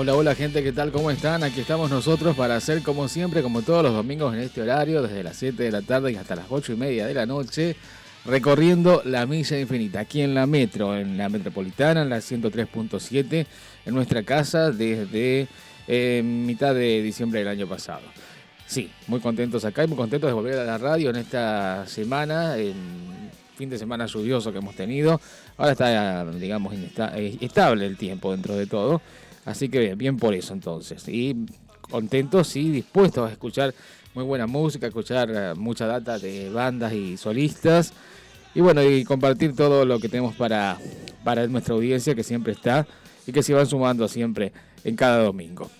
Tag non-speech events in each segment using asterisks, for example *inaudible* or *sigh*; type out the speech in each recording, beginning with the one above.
Hola, hola gente, ¿qué tal? ¿Cómo están? Aquí estamos nosotros para hacer como siempre, como todos los domingos en este horario, desde las 7 de la tarde y hasta las 8 y media de la noche, recorriendo la milla infinita, aquí en la metro, en la metropolitana, en la 103.7, en nuestra casa desde eh, mitad de diciembre del año pasado. Sí, muy contentos acá y muy contentos de volver a la radio en esta semana, fin de semana lluvioso que hemos tenido. Ahora está, digamos, eh, estable el tiempo dentro de todo. Así que bien, por eso entonces. Y contentos y dispuestos a escuchar muy buena música, escuchar eh, mucha data de bandas y solistas. Y bueno, y compartir todo lo que tenemos para, para nuestra audiencia que siempre está y que se van sumando siempre en cada domingo.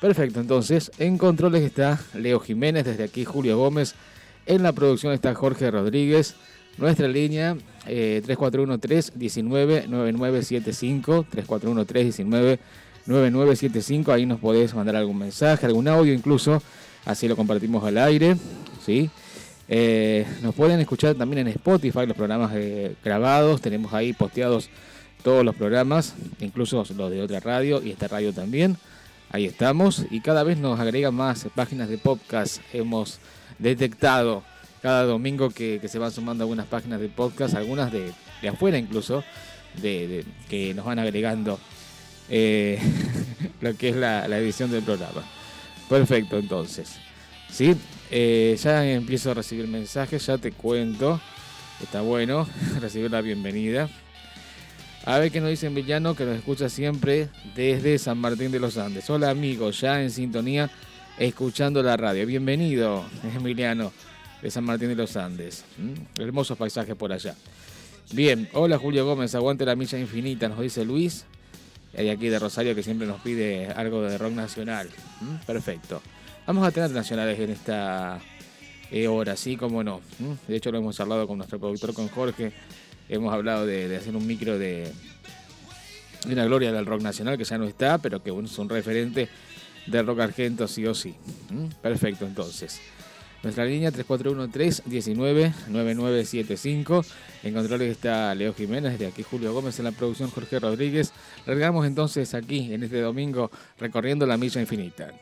Perfecto, entonces en controles está Leo Jiménez, desde aquí Julio Gómez, en la producción está Jorge Rodríguez, nuestra línea eh, 3413-199975, 3413-19 9975, ahí nos podés mandar algún mensaje, algún audio incluso, así lo compartimos al aire, ¿sí? Eh, nos pueden escuchar también en Spotify los programas eh, grabados, tenemos ahí posteados todos los programas, incluso los de otra radio y esta radio también. Ahí estamos y cada vez nos agregan más páginas de podcast. Hemos detectado cada domingo que, se van sumando algunas páginas de podcast, algunas de, afuera incluso, de, que nos van agregando eh, *laughs* lo que es la, edición del programa. Perfecto, entonces. ¿Sí? Eh, ya empiezo a recibir mensajes, ya te cuento. Está bueno *laughs* recibir la bienvenida. A ver qué nos dice Emiliano, que nos escucha siempre desde San Martín de los Andes. Hola amigos, ya en sintonía, escuchando la radio. Bienvenido, *laughs* Emiliano, de San Martín de los Andes. ¿Mm? Hermosos paisajes por allá. Bien, hola Julio Gómez, aguante la milla infinita, nos dice Luis. Hay aquí de Rosario que siempre nos pide algo de rock nacional. ¿Mm? Perfecto. Vamos a tener nacionales en esta eh, hora, sí, como no. ¿Mm? De hecho, lo hemos hablado con nuestro productor, con Jorge. Hemos hablado de, hacer un micro de, de, una gloria del rock nacional que ya no está, pero que es un referente del rock argento, sí o sí. ¿Mm? Perfecto, entonces. Nuestra línea 3413-199975. En controles está Leo Jiménez, de aquí Julio Gómez en la producción Jorge Rodríguez. Largamos entonces aquí en este domingo recorriendo la milla infinita.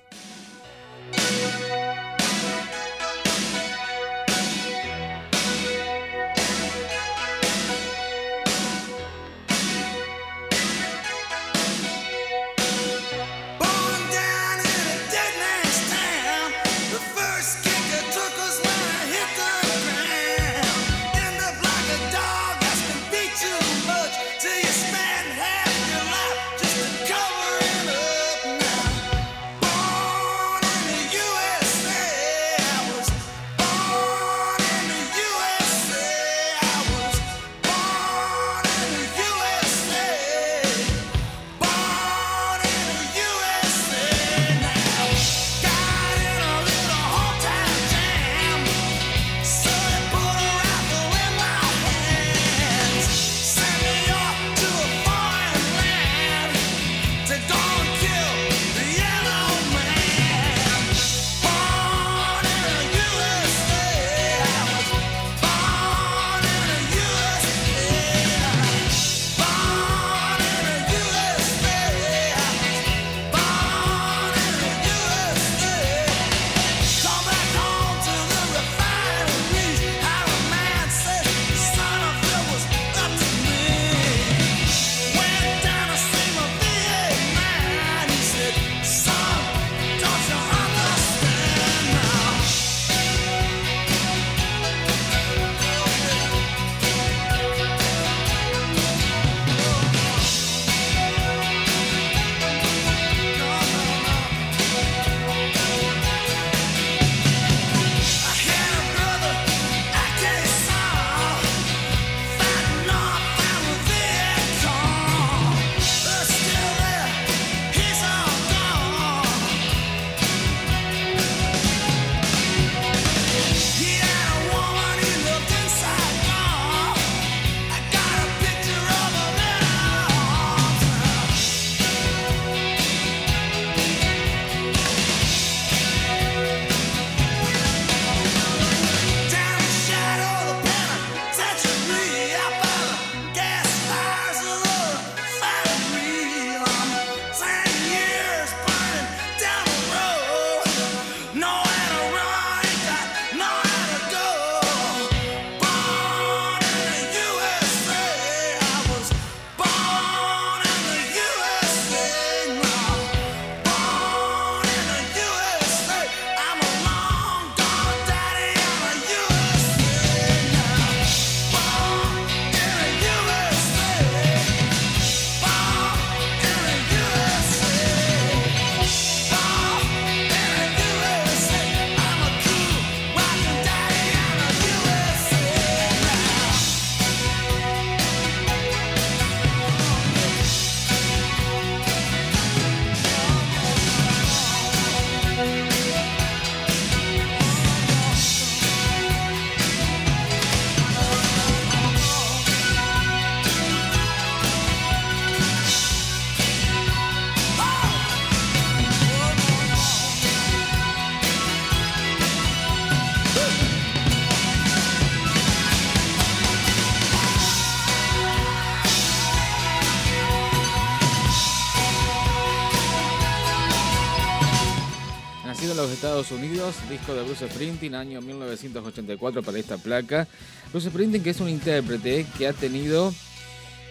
Estados Unidos, disco de Bruce Springsteen, año 1984 para esta placa. Bruce Springsteen que es un intérprete que ha tenido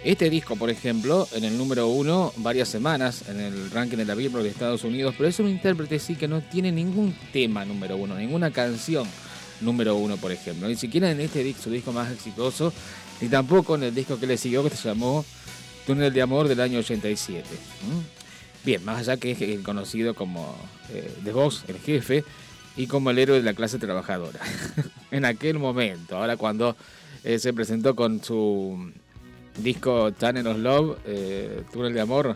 este disco, por ejemplo, en el número uno varias semanas en el ranking de la Billboard de Estados Unidos, pero es un intérprete sí que no tiene ningún tema número uno, ninguna canción número uno, por ejemplo. Ni siquiera en este disco, su disco más exitoso, ni tampoco en el disco que le siguió, que se llamó Túnel de Amor del año 87. Bien, más allá que es conocido como eh, The Boss, el jefe, y como el héroe de la clase trabajadora. *laughs* en aquel momento, ahora cuando eh, se presentó con su disco Channel of Love, eh, Túnel de Amor,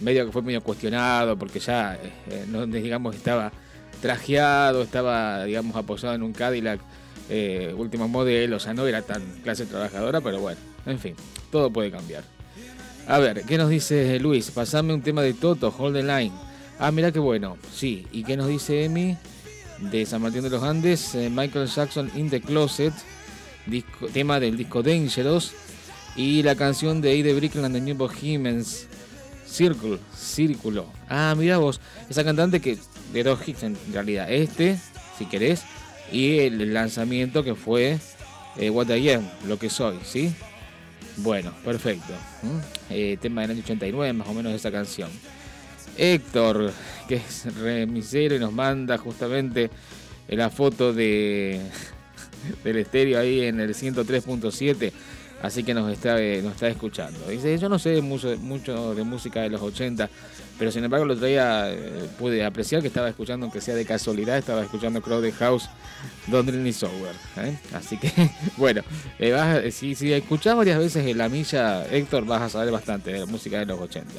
medio que fue medio cuestionado porque ya, eh, no, digamos, estaba trajeado, estaba, digamos, apoyado en un Cadillac último modelo, o sea, no era tan clase trabajadora, pero bueno, en fin, todo puede cambiar. A ver, ¿qué nos dice Luis? Pasame un tema de Toto, Hold the Line. Ah, mira qué bueno, sí. ¿Y qué nos dice Emi? De San Martín de los Andes, eh, Michael Jackson in the Closet, disco, tema del disco Dangerous. Y la canción de Aide Brickland de New Bohemians, Circle, Círculo. Ah, mira vos, esa cantante que de dos hits en realidad. Este, si querés, y el lanzamiento que fue eh, What I Am, lo que soy, ¿sí? Bueno, perfecto. Eh, tema del año 89, más o menos esa canción. Héctor, que es remisero y nos manda justamente la foto de *laughs* del estéreo ahí en el 103.7 así que nos está, eh, nos está escuchando. Dice, yo no sé mucho, de música de los 80, pero sin embargo el otro día eh, pude apreciar que estaba escuchando, aunque sea de casualidad, estaba escuchando Crowded House, Don't Dream Software. ¿eh? Así que, *laughs* bueno, si, si escuchás varias veces en la milla, Héctor, vas a saber bastante de la música de los 80.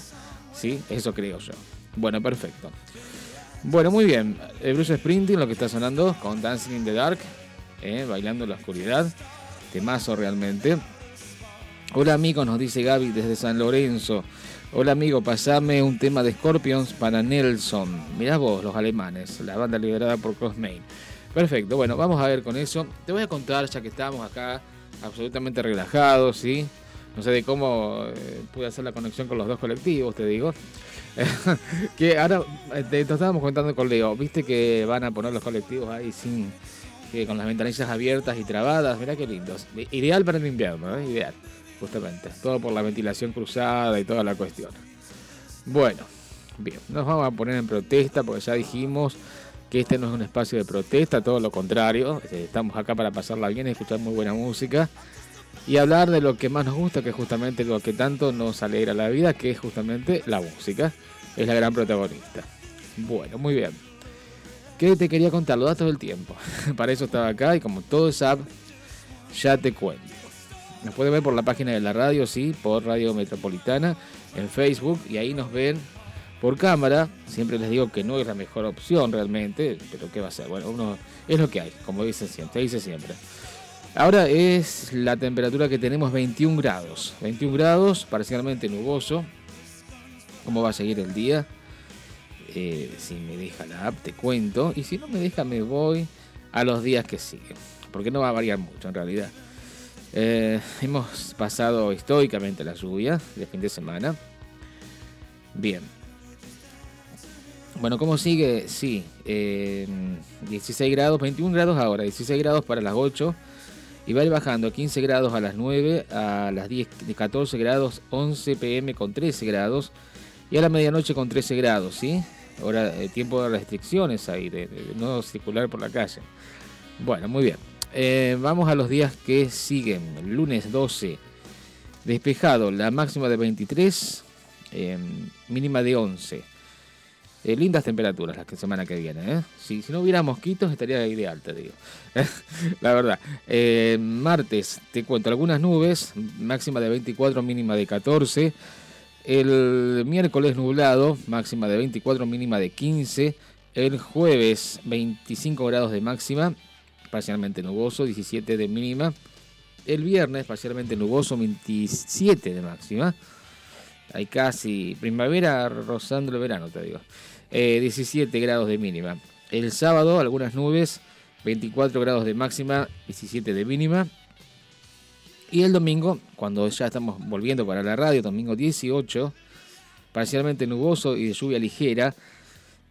¿Sí? Eso creo yo. Bueno, perfecto. Bueno, muy bien. Bruce Sprinting, lo que está sonando con Dancing in the Dark, bailando en la oscuridad. Temazo realmente. Hola amigo, nos dice Gaby desde San Lorenzo. Hola amigo, pasame un tema de Scorpions para Nelson. Mirá vos, los alemanes, la banda liderada por Crossmain. Perfecto, bueno, vamos a ver con eso. Te voy a contar, ya que estamos acá absolutamente relajados, ¿sí? No sé de cómo eh, pude hacer la conexión con los dos colectivos, te digo. *laughs* que ahora eh, te, estábamos contando con Leo, viste que van a poner los colectivos ahí sin que con las ventanillas abiertas y trabadas, mirá qué lindos. Ideal para el invierno, ¿eh? ideal justamente. Todo por la ventilación cruzada y toda la cuestión. Bueno, bien, nos vamos a poner en protesta porque ya dijimos que este no es un espacio de protesta, todo lo contrario. Eh, estamos acá para pasarla bien, escuchar muy buena música y hablar de lo que más nos gusta, que es justamente lo que tanto nos alegra la vida, que es justamente la música. Es la gran protagonista. Bueno, muy bien. ¿Qué te quería contar? Los datos del tiempo. *laughs* para eso estaba acá y como todo es app, ya te cuento. Nos puede ver por la página de la radio, sí, por Radio Metropolitana, en Facebook, y ahí nos ven por cámara. Siempre les digo que no es la mejor opción realmente, pero ¿qué va a ser? Bueno, uno es lo que hay, como dicen siempre, dice siempre. Ahora es la temperatura que tenemos 21 grados. 21 grados, parcialmente nuboso. ¿Cómo va a seguir el día? Eh, si me deja la app, te cuento. Y si no me deja, me voy a los días que siguen. Porque no va a variar mucho en realidad. Eh, hemos pasado históricamente la lluvia de fin de semana. Bien. Bueno, ¿cómo sigue? Sí, 16 eh, grados, 21 grados ahora, 16 grados para las 8 y va a ir bajando 15 grados a las 9, a las 10, 14 grados, 11 pm con 13 grados y a la medianoche con 13 grados, ¿sí? Ahora, eh, tiempo de restricciones ahí, de no circular por la calle. Bueno, muy bien. Eh, vamos a los días que siguen. lunes 12, despejado, la máxima de 23, em, mínima de 11. Eh, lindas temperaturas que semana que viene. ¿eh? Si, no hubiera mosquitos estaría ideal, te digo. *laughs* la verdad. martes, te cuento algunas nubes, máxima de 24, mínima de 14. El miércoles nublado, máxima de 24, mínima de 15. El jueves 25 grados de máxima parcialmente nuboso, 17 de mínima. El viernes parcialmente nuboso, 27 de máxima. Hay casi primavera rozando el verano, te digo. 17 eh, grados de mínima. El sábado algunas nubes, 24 grados de máxima, 17 de mínima. Y el domingo, cuando ya estamos volviendo para la radio, domingo 18, parcialmente nuboso y de lluvia ligera,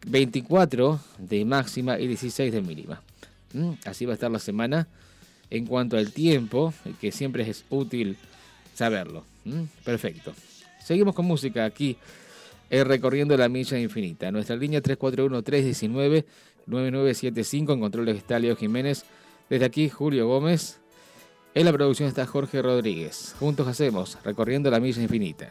24 de máxima y 16 de mínima. ¿Mm? Así va a estar la semana en cuanto al tiempo, que siempre es útil saberlo. ¿Mm? Perfecto. Seguimos con música aquí, eh, recorriendo la milla infinita. Nuestra línea 341-319-9975, en controles está Leo Jiménez. Desde aquí, Julio Gómez. En la producción está Jorge Rodríguez. Juntos hacemos Recorriendo la Milla Infinita.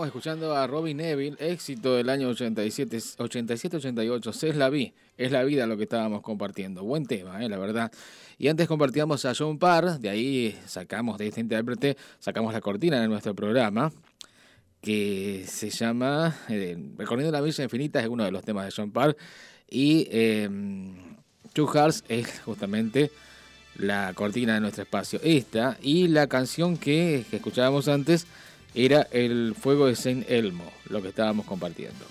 Estábamos escuchando a Robin Neville, éxito del año 87, 87-88, es la vi, es la vida lo que estábamos compartiendo. Buen tema, eh, la verdad. Y antes compartíamos a John Parr, de ahí sacamos de este intérprete, sacamos la cortina de nuestro programa, que se llama eh, Recorriendo la Villa Infinita, es uno de los temas de John Parr. Y eh, Two Hearts es justamente la cortina de nuestro espacio. Esta y la canción que, que escuchábamos antes era el fuego de Saint Elmo, lo que estábamos compartiendo.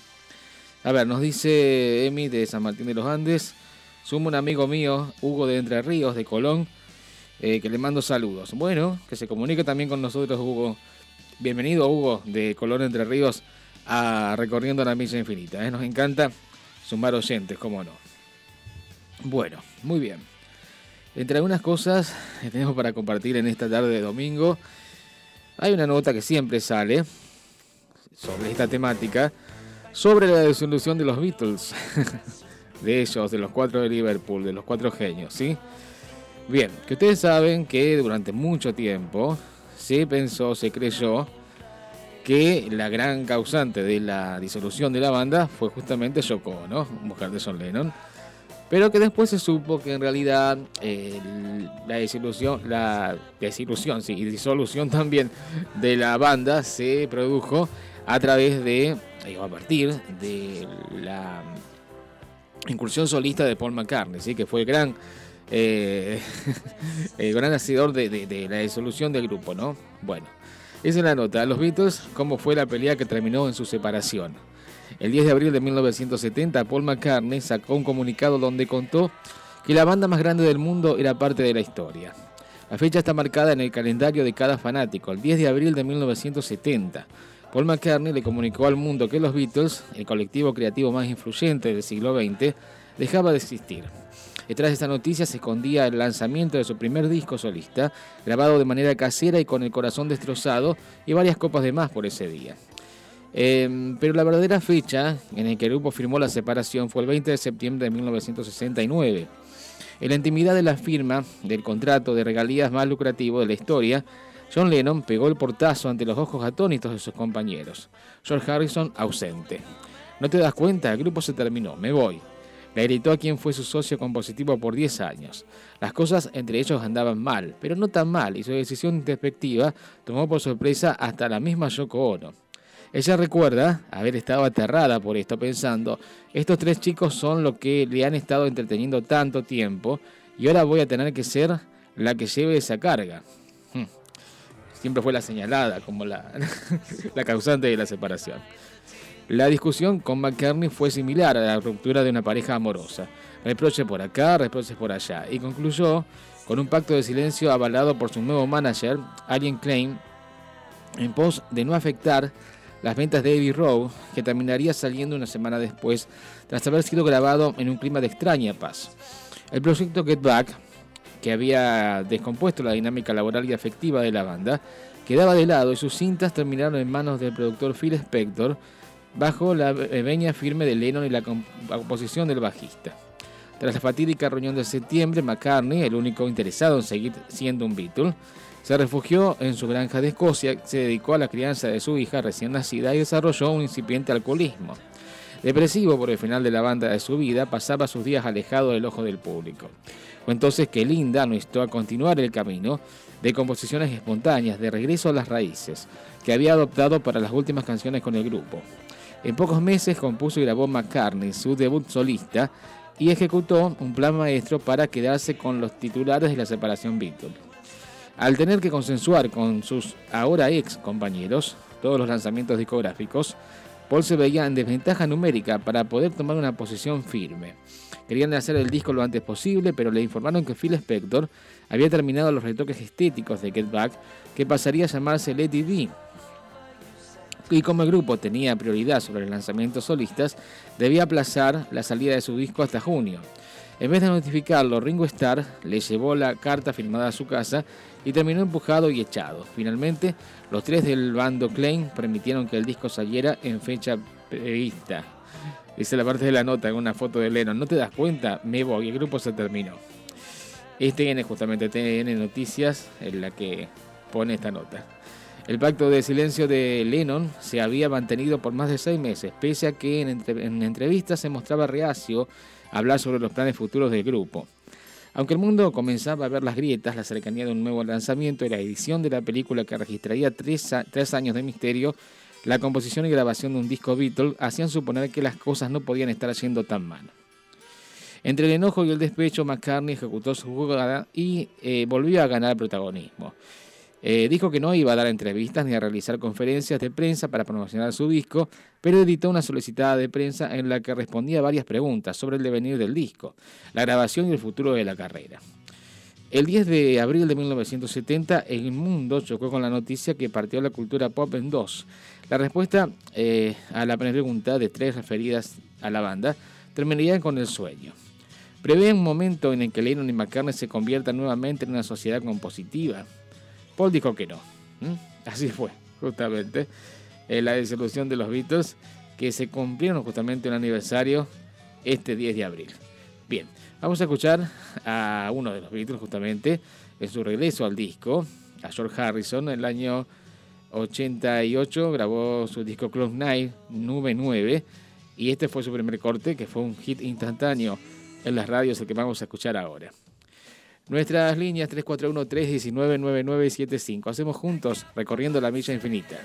A ver, nos dice Emi de San Martín de los Andes, sumo un amigo mío, Hugo de Entre Ríos, de Colón, eh, que le mando saludos. Bueno, que se comunique también con nosotros, Hugo. Bienvenido, Hugo, de Colón Entre Ríos, a Recorriendo la Misa Infinita. ¿eh? Nos encanta sumar oyentes, cómo no. Bueno, muy bien. Entre algunas cosas que tenemos para compartir en esta tarde de domingo, hay una nota que siempre sale sobre esta temática, sobre la disolución de los Beatles, *laughs* de ellos, de los cuatro de Liverpool, de los cuatro genios, ¿sí? Bien, que ustedes saben que durante mucho tiempo se pensó, se creyó que la gran causante de la disolución de la banda fue justamente Yoko, ¿no? Mujer de John Lennon pero que después se supo que en realidad la desilusión, la desilusión, sí, y disolución también de la banda se produjo a través de, a partir de la incursión solista de Paul McCartney, ¿sí? que fue el gran, eh, *laughs* el gran hacedor de, de, la disolución del grupo, ¿no? Bueno, esa es la nota. Los Beatles, cómo fue la pelea que terminó en su separación. El 10 de abril de 1970, Paul McCartney sacó un comunicado donde contó que la banda más grande del mundo era parte de la historia. La fecha está marcada en el calendario de cada fanático, el 10 de abril de 1970. Paul McCartney le comunicó al mundo que los Beatles, el colectivo creativo más influyente del siglo XX, dejaba de existir. Detrás de esta noticia se escondía el lanzamiento de su primer disco solista, grabado de manera casera y con el corazón destrozado, y varias copas de más por ese día. Em, pero la verdadera fecha en la que el grupo firmó la separación fue el 20 de septiembre de 1969. En la intimidad de la firma del contrato de regalías más lucrativo de la historia, John Lennon pegó el portazo ante los ojos atónitos de sus compañeros. George Harrison ausente. ¿No te das cuenta? El grupo se terminó. Me voy. Le gritó a quien fue su socio compositivo por 10 años. Las cosas entre ellos andaban mal, pero no tan mal, y su decisión introspectiva tomó por sorpresa hasta la misma Yoko Ono. Ella recuerda haber estado aterrada por esto, pensando, estos tres chicos son lo que le han estado entreteniendo tanto tiempo y ahora voy a tener que ser la que lleve esa carga. Hmm. Siempre fue la señalada como la, *laughs* causante de la separación. La discusión con McCartney fue similar a la ruptura de una pareja amorosa. Reproche por acá, reproches por allá. Y concluyó con un pacto de silencio avalado por su nuevo manager, Alien Klein, en pos de no afectar las ventas de Abbey Road, que terminaría saliendo una semana después, tras haber sido grabado en un clima de extraña paz. El proyecto Get Back, que había descompuesto la dinámica laboral y afectiva de la banda, quedaba de lado y sus cintas terminaron en manos del productor Phil Spector, bajo la veña firme de Lennon y la composición del bajista. Tras la fatídica reunión de septiembre, McCartney, el único interesado en seguir siendo un Beatle, se refugió en su granja de Escocia, se dedicó a la crianza de su hija recién nacida y desarrolló un incipiente alcoholismo. Depresivo por el final de la banda de su vida, pasaba sus días alejado del ojo del público. Fue entonces que Linda nos instó a continuar el camino de composiciones espontáneas, de regreso a las raíces, que había adoptado para las últimas canciones con el grupo. En pocos meses compuso y grabó McCartney su debut solista y ejecutó un plan maestro para quedarse con los titulares de la separación Beatles. Al tener que consensuar con sus ahora ex compañeros todos los lanzamientos discográficos, Paul se veía en desventaja numérica para poder tomar una posición firme. Querían hacer el disco lo antes posible, pero le informaron que Phil Spector había terminado los retoques estéticos de Get Back, que pasaría a llamarse Let It Be. Y como el grupo tenía prioridad sobre los lanzamientos solistas, debía aplazar la salida de su disco hasta junio. En vez de notificarlo, Ringo Starr le llevó la carta firmada a su casa y terminó empujado y echado. Finalmente, los tres del bando Klein permitieron que el disco saliera en fecha prevista. Dice la parte de la nota en una foto de Lennon. ¿No te das cuenta? Me voy, el grupo se terminó. Este tiene justamente tiene Noticias en la que pone esta nota. El pacto de silencio de Lennon se había mantenido por más de seis meses, pese a que en, en entrevistas se mostraba reacio hablar sobre los planes futuros del grupo. Aunque el mundo comenzaba a ver las grietas, la cercanía de un nuevo lanzamiento y la edición de la película que registraría tres, años de misterio, la composición y grabación de un disco Beatle hacían suponer que las cosas no podían estar haciendo tan mal. Entre el enojo y el despecho, McCartney ejecutó su jugada y eh, volvió a ganar protagonismo. Eh, dijo que no iba a dar entrevistas ni a realizar conferencias de prensa para promocionar su disco, pero editó una solicitada de prensa en la que respondía varias preguntas sobre el devenir del disco, la grabación y el futuro de la carrera. El 10 de abril de 1970, el mundo chocó con la noticia que partió la cultura pop en dos. La respuesta eh, a la pregunta de tres referidas a la banda terminaría con el sueño. Prevé un momento en el que Lennon y McCartney se conviertan nuevamente en una sociedad compositiva, Paul dijo que no. Así fue, justamente. Eh, la disolución de los Beatles, que se cumplieron justamente un aniversario este 10 de abril. Bien, vamos a escuchar a uno de los Beatles justamente en su regreso al disco, a George Harrison, en el año 88 grabó su disco Close Night, Nube 9, y este fue su primer corte, que fue un hit instantáneo en las radios, el que vamos a escuchar ahora. Nuestras líneas 341-319-9975. Hacemos juntos recorriendo la milla infinita.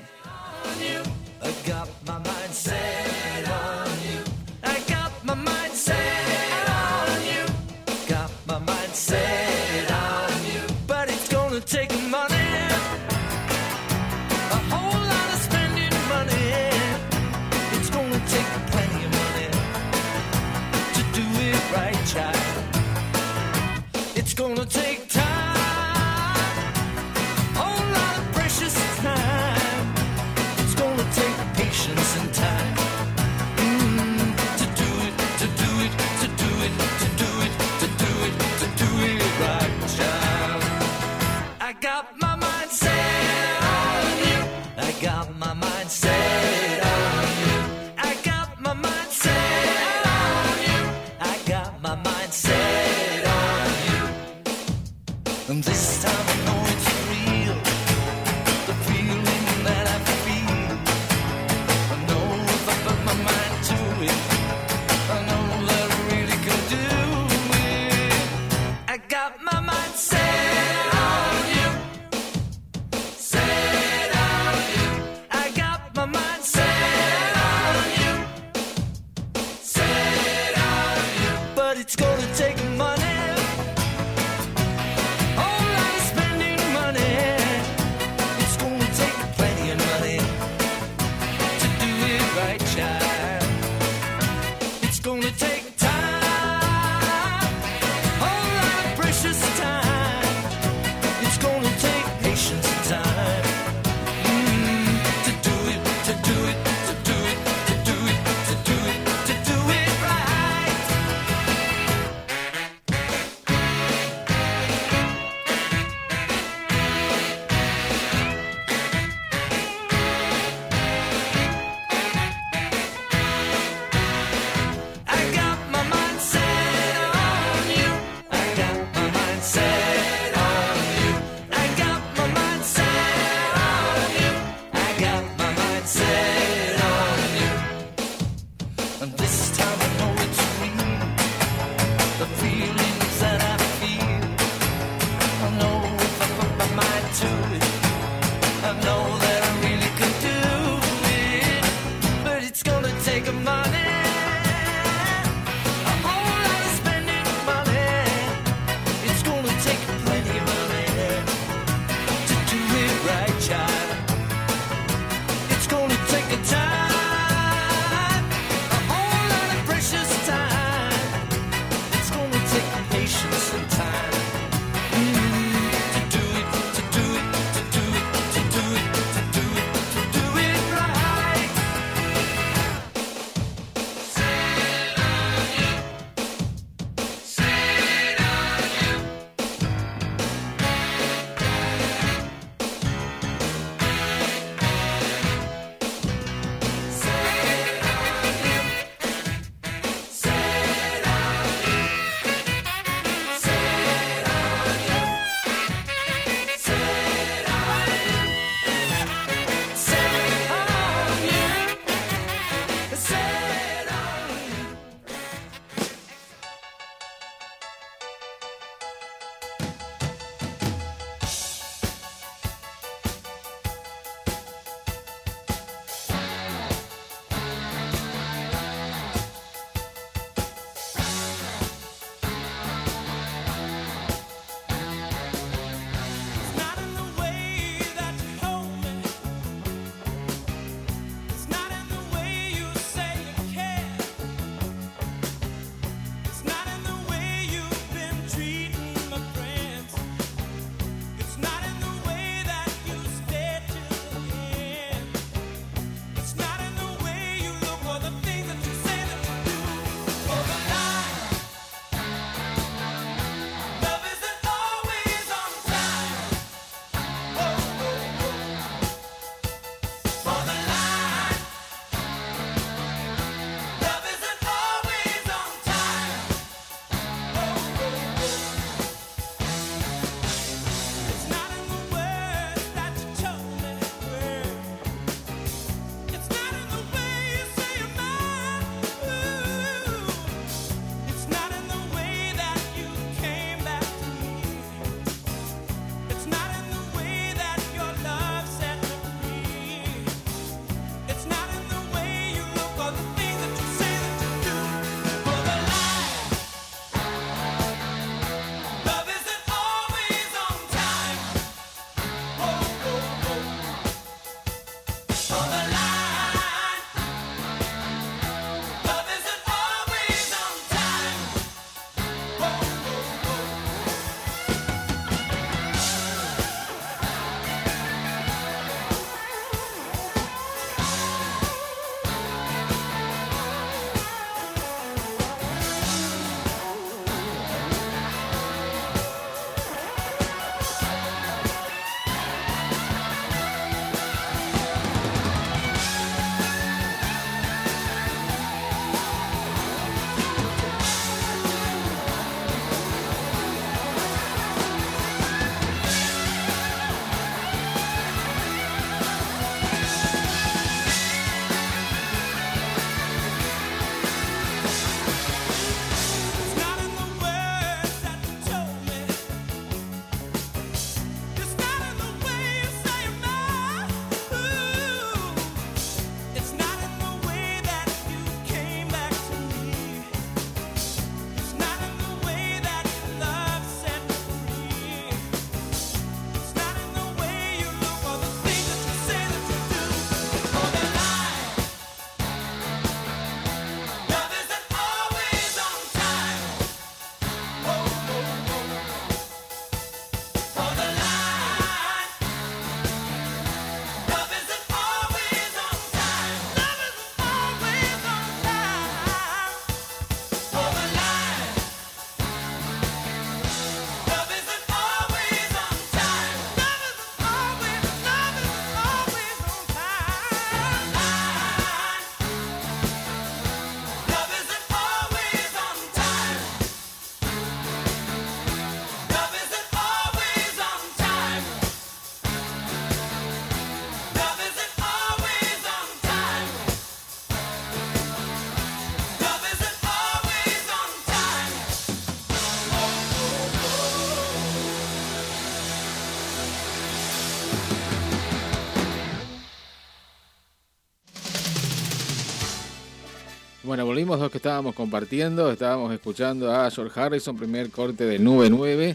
Volvimos los que estábamos compartiendo, estábamos escuchando a George Harrison, primer corte de Nube 9,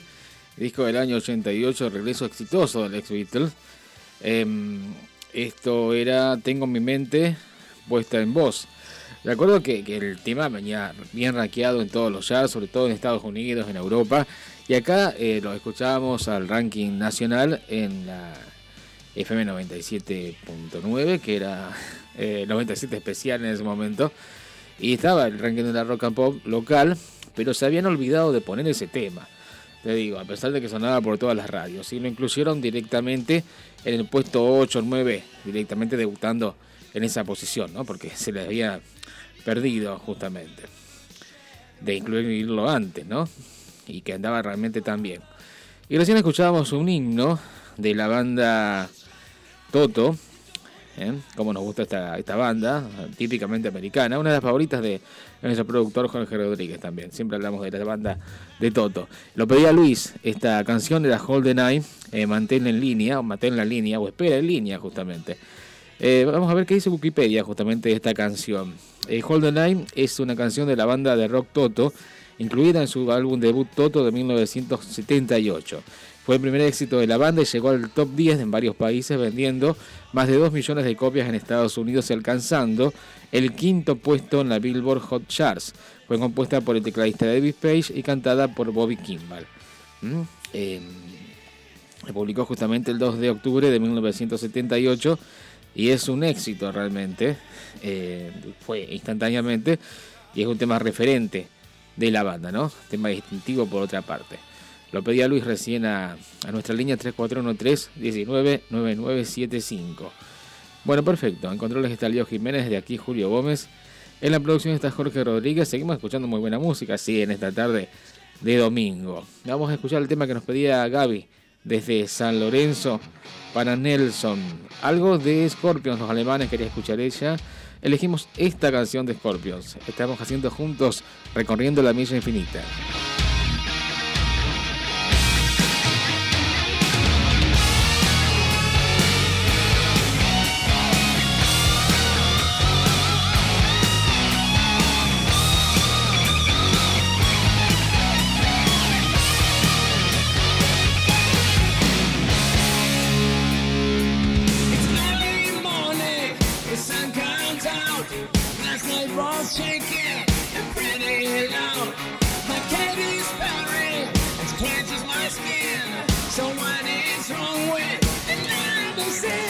disco del año 88, regreso exitoso del ex Beatles. Em, esto era Tengo mi mente puesta en voz. Recuerdo que, que, el tema venía bien rankeado en todos los jazz, sobre todo en Estados Unidos, en Europa, y acá eh, lo escuchábamos al ranking nacional en la FM 97.9, que era 97 eh, especial en ese momento. Y estaba el ranking de la rock and pop local, pero se habían olvidado de poner ese tema. Te digo, a pesar de que sonaba por todas las radios. Y lo incluyeron directamente en el puesto 8 o 9, directamente debutando en esa posición, ¿no? Porque se le había perdido justamente. De incluirlo antes, ¿no? Y que andaba realmente tan bien. Y recién escuchábamos un himno de la banda Toto, ¿eh? como nos gusta esta, banda, típicamente americana, una de las favoritas de nuestro productor Jorge Rodríguez también. Siempre hablamos de la banda de Toto. Lo pedía Luis, esta canción era Hold the eh, manténla en línea, o manténla en línea, o espera en línea justamente. Eh, vamos a ver qué dice Wikipedia justamente de esta canción. Eh, Hold the Night es una canción de la banda de rock Toto, incluida en su álbum debut Toto de 1978. Fue el primer éxito de la banda y llegó al top 10 en varios países vendiendo más de 2 millones de copias en Estados Unidos y alcanzando el quinto puesto en la Billboard Hot Charts. Fue compuesta por el tecladista David Page y cantada por Bobby Kimball. ¿Mm? Em, se publicó justamente el 2 de octubre de 1978 y es un éxito realmente. Eh, fue instantáneamente y es un tema referente de la banda, ¿no? Tema distintivo por otra parte. Lo pedía Luis recién a, nuestra línea 3413-199975. Bueno, perfecto. En controles está Leo Jiménez, de aquí Julio Gómez. En la producción está Jorge Rodríguez. Seguimos escuchando muy buena música, sí, en esta tarde de domingo. Vamos a escuchar el tema que nos pedía Gaby desde San Lorenzo para Nelson. Algo de Scorpions, los alemanes quería escuchar ella. Elegimos esta canción de Scorpions. Estamos haciendo juntos recorriendo la milla infinita. touches my skin. Someone is wrong with, and I'm the same.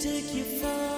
take you far.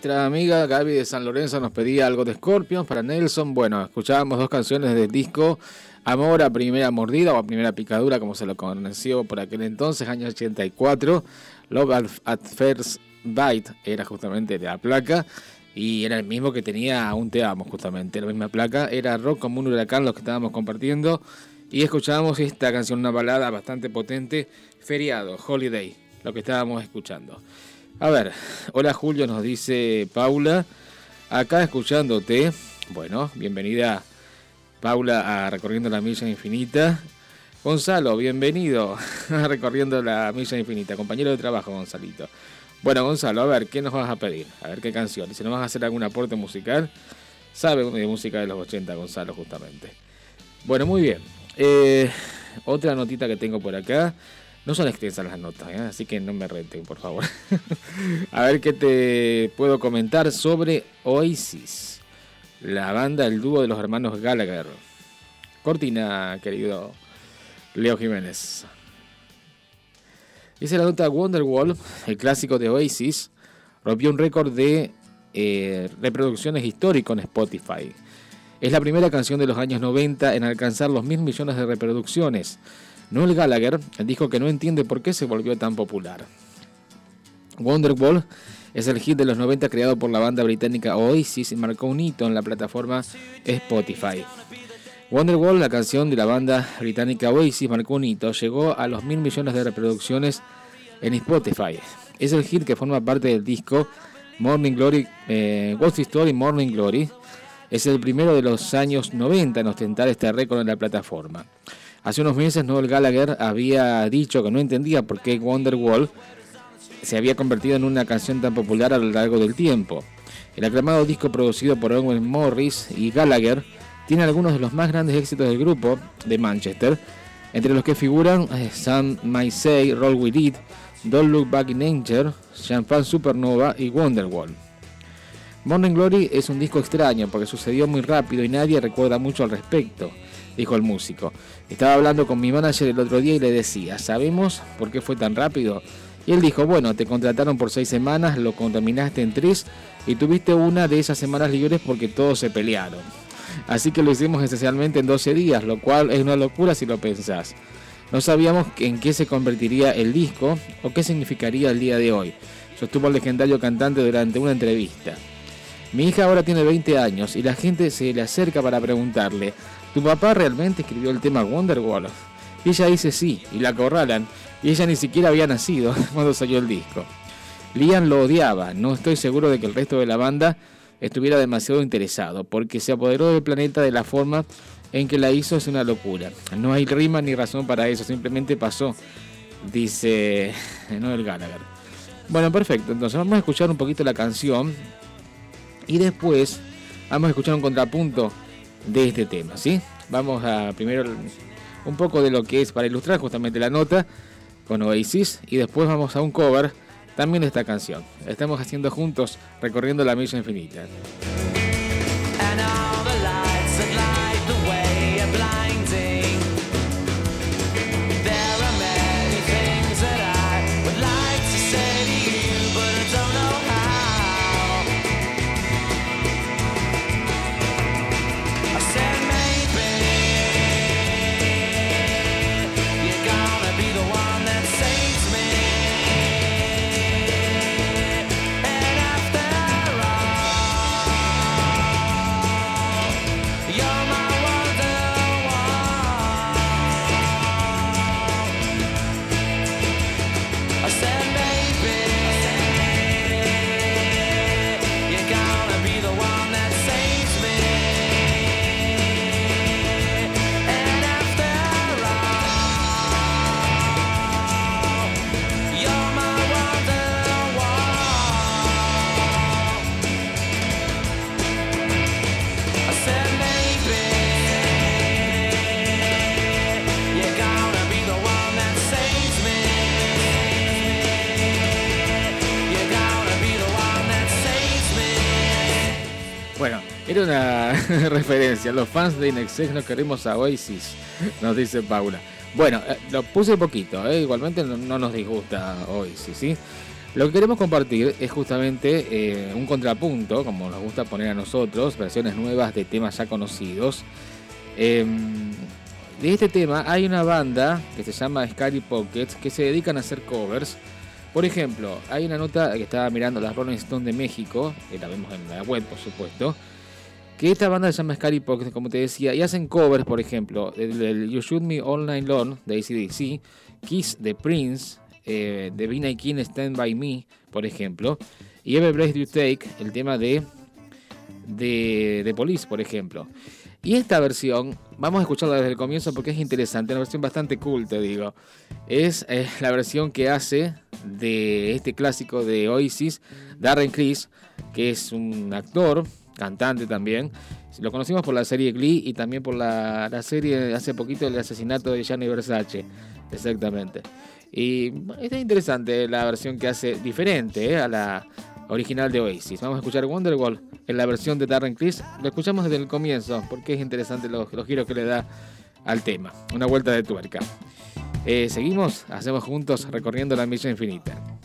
Nuestra amiga Gaby de San Lorenzo nos pedía algo de Scorpions para Nelson. Bueno, escuchábamos dos canciones del disco Amor a primera mordida o a primera picadura, como se lo conoció por aquel entonces, año 84. Love at First Bite era justamente de la placa y era el mismo que tenía Un Te Amo, justamente, la misma placa. Era rock como un huracán los que estábamos compartiendo y escuchábamos esta canción, una balada bastante potente, Feriado, Holiday, lo que estábamos escuchando. A ver, hola Julio, nos dice Paula, acá escuchándote. Bueno, bienvenida Paula a Recorriendo la Milla Infinita. Gonzalo, bienvenido *laughs* a Recorriendo la Milla Infinita, compañero de trabajo Gonzalito. Bueno, Gonzalo, a ver, ¿qué nos vas a pedir? A ver qué canción. Si nos vas a hacer algún aporte musical, sabe de música de los 80, Gonzalo, justamente. Bueno, muy bien. Eh, otra notita que tengo por acá. No son extensas las notas, ¿eh? así que no me reten, por favor. *laughs* a ver qué te puedo comentar sobre Oasis, la banda, el dúo de los hermanos Gallagher. Cortina, querido Leo Jiménez. Dice la nota Wonderwall, el clásico de Oasis, rompió un récord de eh, reproducciones históricas en Spotify. Es la primera canción de los años 90 en alcanzar los mil millones de reproducciones Noel Gallagher dijo que no entiende por qué se volvió tan popular. Wonderwall es el hit de los 90 creado por la banda británica Oasis y marcó un hito en la plataforma Spotify. Wonderwall, la canción de la banda británica Oasis, marcó un hito, llegó a los mil millones de reproducciones en Spotify. Es el hit que forma parte del disco Morning Glory, eh, Ghost Story Morning Glory. Es el primero de los años 90 en ostentar este récord en la plataforma. Hace unos meses Noel Gallagher había dicho que no entendía por qué Wonderwall se había convertido en una canción tan popular a lo largo del tiempo. El aclamado disco producido por Owen Morris y Gallagher tiene algunos de los más grandes éxitos del grupo de Manchester, entre los que figuran Some Might Say, Roll With It, Don't Look Back in Anger, Champagne Supernova y Wonderwall. Morning Glory es un disco extraño porque sucedió muy rápido y nadie recuerda mucho al respecto dijo el músico. Estaba hablando con mi manager el otro día y le decía, ¿sabemos por qué fue tan rápido? Y él dijo, bueno, te contrataron por seis semanas, lo contaminaste en tres y tuviste una de esas semanas libres porque todos se pelearon. Así que lo hicimos esencialmente en 12 días, lo cual es una locura si lo pensás. No sabíamos en qué se convertiría el disco o qué significaría el día de hoy, sostuvo el legendario cantante durante una entrevista. Mi hija ahora tiene 20 años y la gente se le acerca para preguntarle, ¿Tu papá realmente escribió el tema Wonderwall? Y ella dice sí, y la acorralan, y ella ni siquiera había nacido *laughs* cuando salió el disco. Liam lo odiaba, no estoy seguro de que el resto de la banda estuviera demasiado interesado, porque se apoderó del planeta de la forma en que la hizo es una locura. No hay rima ni razón para eso, simplemente pasó, dice *laughs* Noel Gallagher. Bueno, perfecto, entonces vamos a escuchar un poquito la canción y después vamos a escuchar un contrapunto de este tema, ¿sí? Vamos a primero un poco de lo que es para ilustrar justamente la nota con Oasis y después vamos a un cover también de esta canción. Estamos haciendo juntos recorriendo la milla infinita. Una *laughs* referencia. Los fans de Inexex no queremos a Oasis, nos dice Paula. Bueno, eh, lo puse poquito, eh, igualmente no, nos disgusta Oasis. Lo que queremos compartir es justamente eh, un contrapunto, como nos gusta poner a nosotros, versiones nuevas de temas ya conocidos. Em, de este tema hay una banda que se llama Scary Pockets que se dedican a hacer covers. Por ejemplo, hay una nota que estaba mirando las Rolling Stones de México, que la vemos en la web por supuesto, que esta banda se llama Scary Pockets, como te decía, y hacen covers, por ejemplo, del, You Shoot Me All Night Long de ACDC, Kiss the Prince, eh, de King Stand By Me, por ejemplo, y Every Breath You Take, el tema de, de, de Police, por ejemplo. Y esta versión, vamos a escucharla desde el comienzo porque es interesante, una versión bastante cool, te digo. Es eh, la versión que hace de este clásico de Oasis, Darren Criss, que es un actor, cantante también. Lo conocimos por la serie Glee y también por la, la serie hace poquito el asesinato de Gianni Versace. Exactamente. Y está interesante la versión que hace diferente eh, a la original de Oasis. Vamos a escuchar Wonderwall en la versión de Darren Criss. Lo escuchamos desde el comienzo porque es interesante los, los giros que le da al tema. Una vuelta de tuerca. Eh, seguimos, hacemos juntos recorriendo la milla infinita.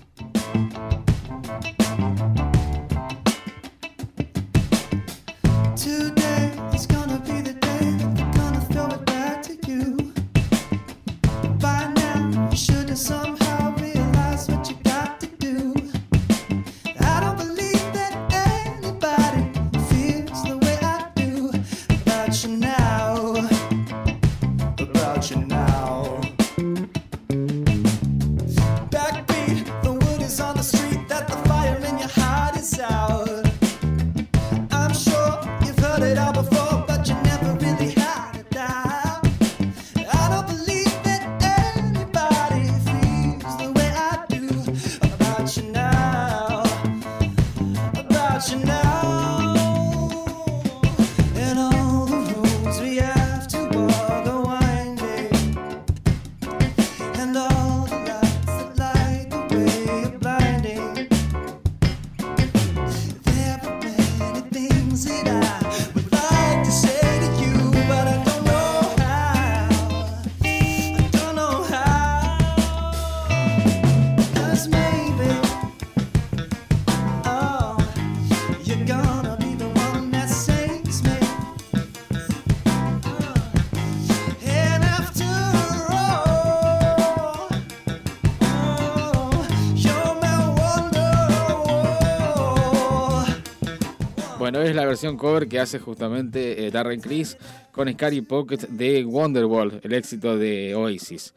Versión cover que hace justamente eh, Darren Criss con Scary Pocket de Wonderwall, el éxito de Oasis.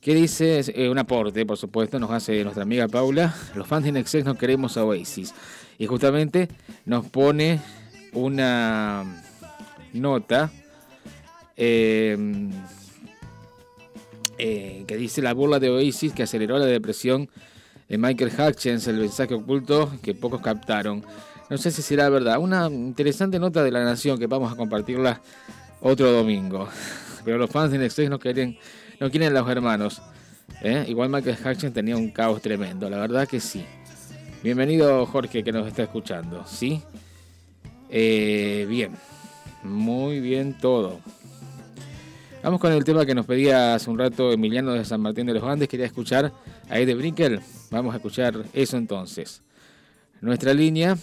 ¿Qué dice? Eh, un aporte, por supuesto, nos hace nuestra amiga Paula. Los fans de Nexus no queremos a Oasis. Y justamente nos pone una nota em, eh, que dice la burla de Oasis que aceleró la depresión de Michael Hutchins, el mensaje oculto que pocos captaron. No sé si será verdad. Una interesante nota de la Nación que vamos a compartirla otro domingo. *laughs* Pero los fans de Nexus no quieren, no quieren a los hermanos. ¿eh? Igual Michael Jackson tenía un caos tremendo, la verdad que sí. Bienvenido Jorge que nos está escuchando, ¿sí? Eh, bien, muy bien todo. Vamos con el tema que nos pedía hace un rato Emiliano de San Martín de los Andes. Quería escuchar a Ed Brinkel. Vamos a escuchar eso entonces. Nuestra línea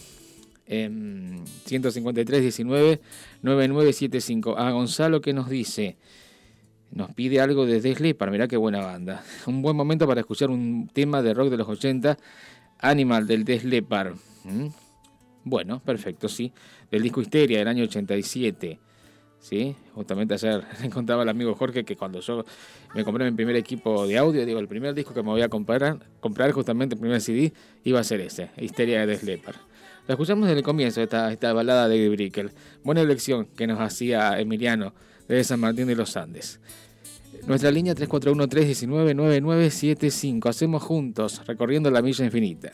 153 19 9975. A Gonzalo que nos dice, nos pide algo de para mirá qué buena banda. *laughs* Un buen momento para escuchar un tema de rock de los 80, Animal del Deslepar. ¿Mm? Bueno, perfecto, sí. Del disco Histeria del año 87. ¿sí? Justamente ayer *laughs* le contaba el amigo Jorge que cuando yo me compré mi primer equipo de audio, digo, el primer disco que me voy a comprar, comprar justamente el primer CD, iba a ser ese, Histeria de Deslepar. Lo escuchamos desde el comienzo, esta, esta balada de Brickel. Buena elección que nos hacía Emiliano de San Martín de los Andes. Nuestra línea 341-319-9975. Hacemos juntos, recorriendo la milla infinita.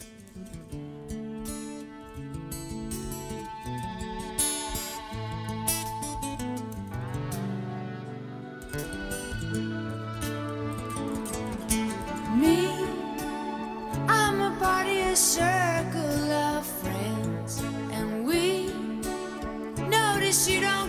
Eddie promise you don't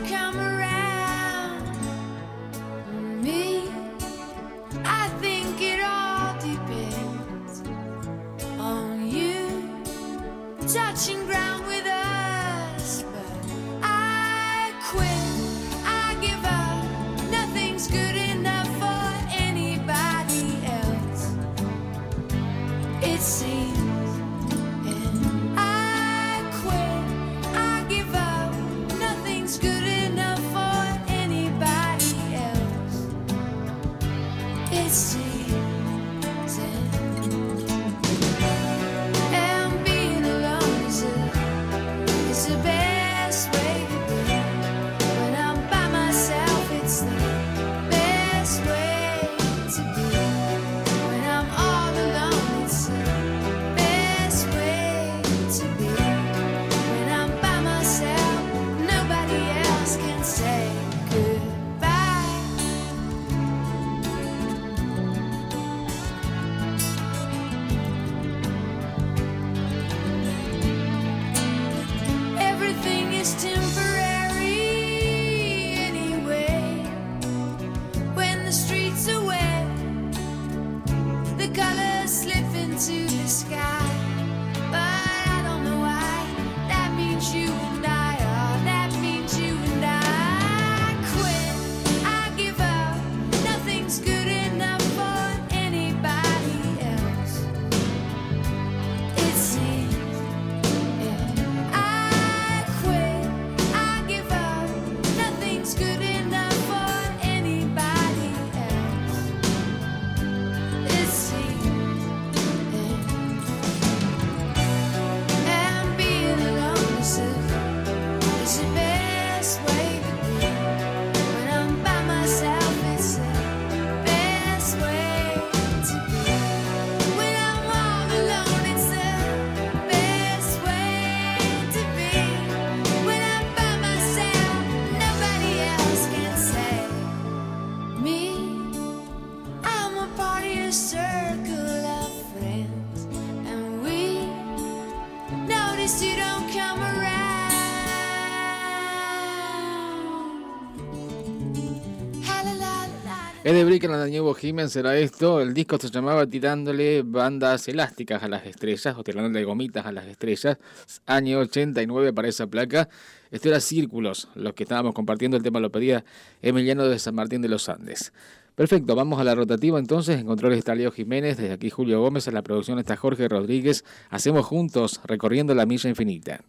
Brick and the New Bohemian será esto. El disco se llamaba Tirándole bandas elásticas a las estrellas o tirándole gomitas a las estrellas. Año 89 para esa placa. Esto era Círculos, los que estábamos compartiendo. El tema lo pedía Emiliano de San Martín de los Andes. Perfecto, vamos a la rotativa entonces. En controles está Leo Jiménez, desde aquí Julio Gómez, en la producción está Jorge Rodríguez. Hacemos juntos recorriendo la milla infinita.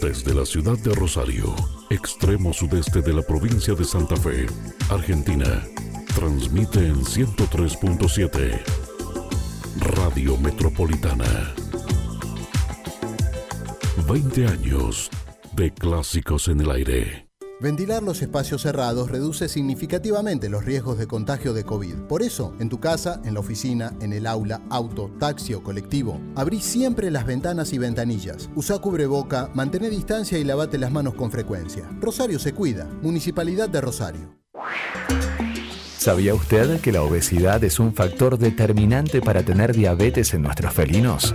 Desde la ciudad de Rosario, extremo sudeste de la provincia de Santa Fe, Argentina, transmite en 103.7 Radio Metropolitana. 20 años de clásicos en el aire. Ventilar los espacios cerrados reduce significativamente los riesgos de contagio de COVID. Por eso, en tu casa, en la oficina, en el aula, auto, taxi o colectivo, abrí siempre las ventanas y ventanillas. Usa cubreboca, mantén distancia y lavate las manos con frecuencia. Rosario se cuida. Municipalidad de Rosario. ¿Sabía usted que la obesidad es un factor determinante para tener diabetes en nuestros felinos?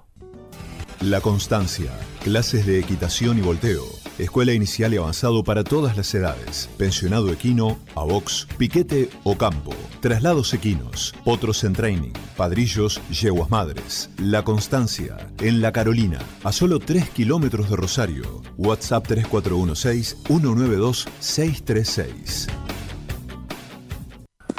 La Constancia, clases de equitación y volteo, escuela inicial y avanzado para todas las edades, pensionado equino, box, piquete o campo, traslados equinos, otros en training, padrillos, yeguas madres. La Constancia, en La Carolina, a solo 3 kilómetros de Rosario. WhatsApp 3416-192-636.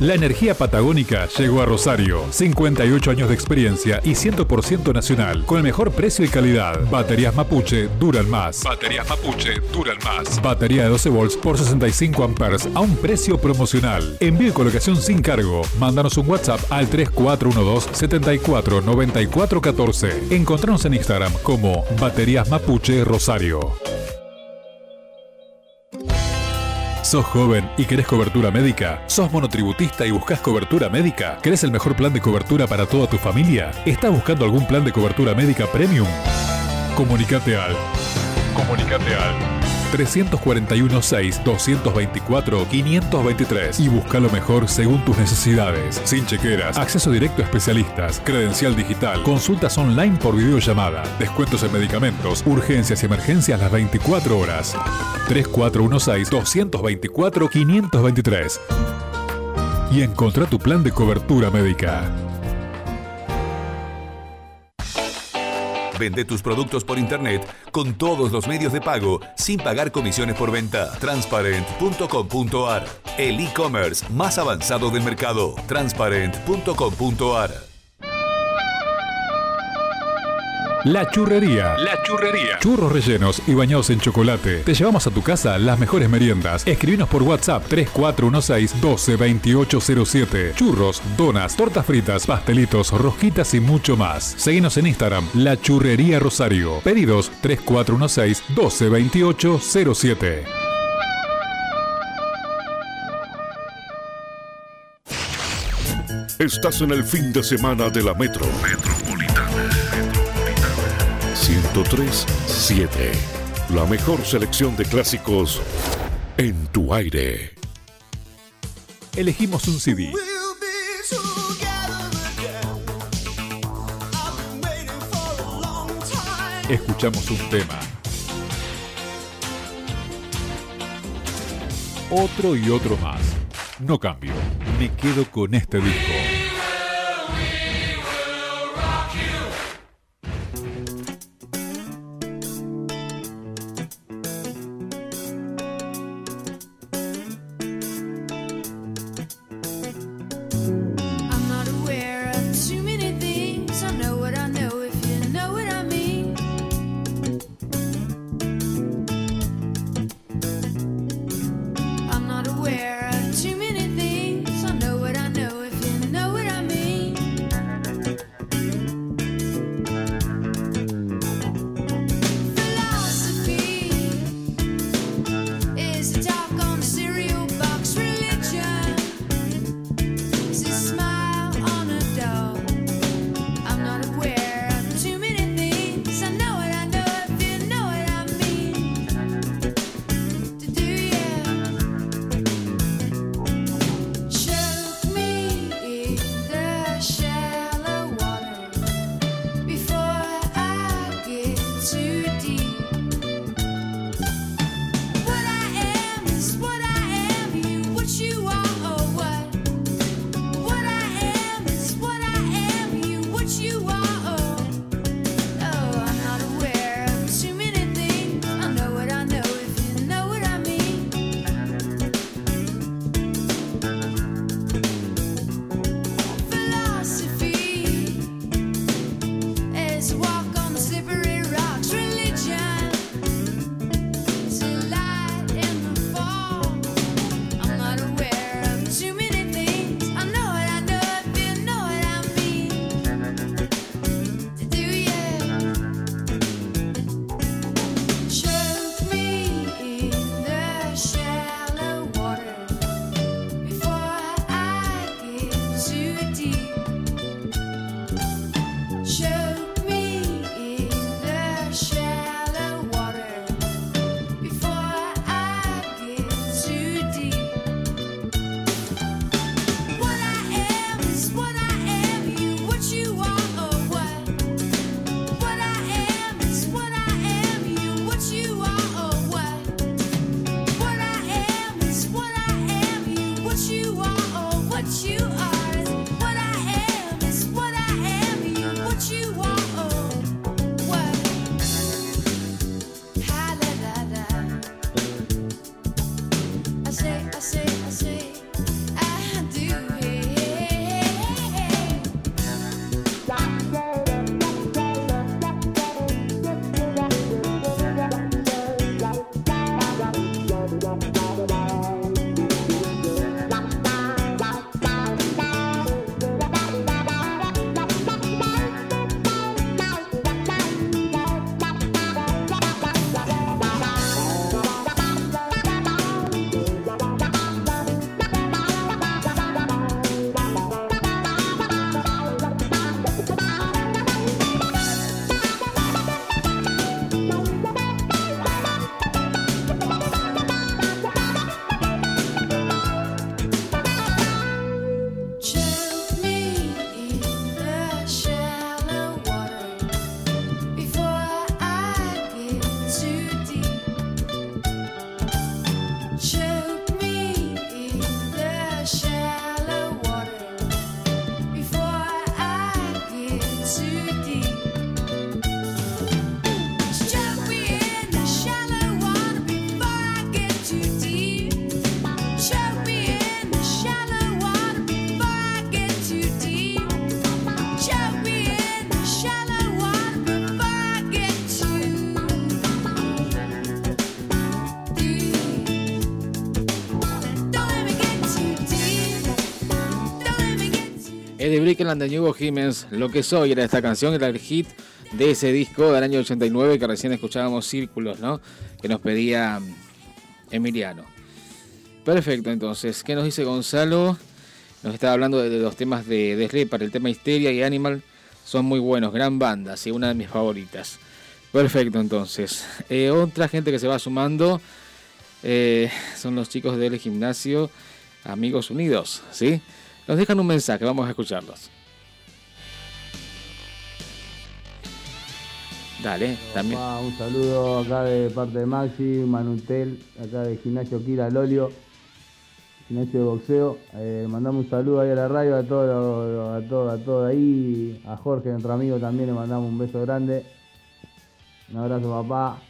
La energía patagónica llegó a Rosario. 58 años de experiencia y 100% nacional. Con el mejor precio y calidad. Baterías Mapuche duran más. Baterías Mapuche duran más. Batería de 12 volts por 65 amperes a un precio promocional. Envío y colocación sin cargo. Mándanos un WhatsApp al 3412 74 94 14. Encontrarnos en Instagram como Baterías Mapuche Rosario. ¿Sos joven y querés cobertura médica? ¿Sos monotributista y buscas cobertura médica? ¿Querés el mejor plan de cobertura para toda tu familia? ¿Estás buscando algún plan de cobertura médica premium? Comunicate al. Comunicate al 341-6-224-523 y busca lo mejor según tus necesidades. Sin chequeras, acceso directo a especialistas, credencial digital, consultas online por videollamada, descuentos en medicamentos, urgencias y emergencias las 24 horas. 3416-224-523 y encontrá tu plan de cobertura médica. Vende tus productos por internet con todos los medios de pago sin pagar comisiones por venta. Transparent.com.ar El e-commerce más avanzado del mercado. Transparent.com.ar La Churrería. La Churrería. Churros rellenos y bañados en chocolate. Te llevamos a tu casa las mejores meriendas. Escribinos por WhatsApp 3416-122807. Churros, donas, tortas fritas, pastelitos, rosquitas y mucho más. Seguinos en Instagram, La Churrería Rosario. Pedidos 3416-122807. Estás en el fin de semana de la Metro. Metropolitana. 1037. La mejor selección de clásicos en tu aire. Elegimos un CD. Escuchamos un tema. Otro y otro más. No cambio. Me quedo con este disco. Get too Brickland de Jiménez, Lo que soy, era esta canción, era el hit de ese disco del año 89 que recién escuchábamos Círculos, ¿no? Que nos pedía mm, Emiliano. Perfecto, entonces, ¿qué nos dice Gonzalo? Nos está hablando de, los temas de, de Sleeper, el tema Histeria y Animal son muy buenos, gran banda, sí, una de mis favoritas. Perfecto, entonces. Eh, otra gente que se va sumando eh, son los chicos del gimnasio Amigos Unidos, ¿sí? Nos dejan un mensaje, vamos a escucharlos. Dale, también. Un saludo acá de parte de Maxi, Manutel, acá de Gimnasio Kira Lolio, Gimnasio de Boxeo. Eh, mandamos un saludo ahí a la radio, a todos, a todos, a todos ahí. A Jorge, nuestro amigo, también le mandamos un beso grande. Un abrazo, papá.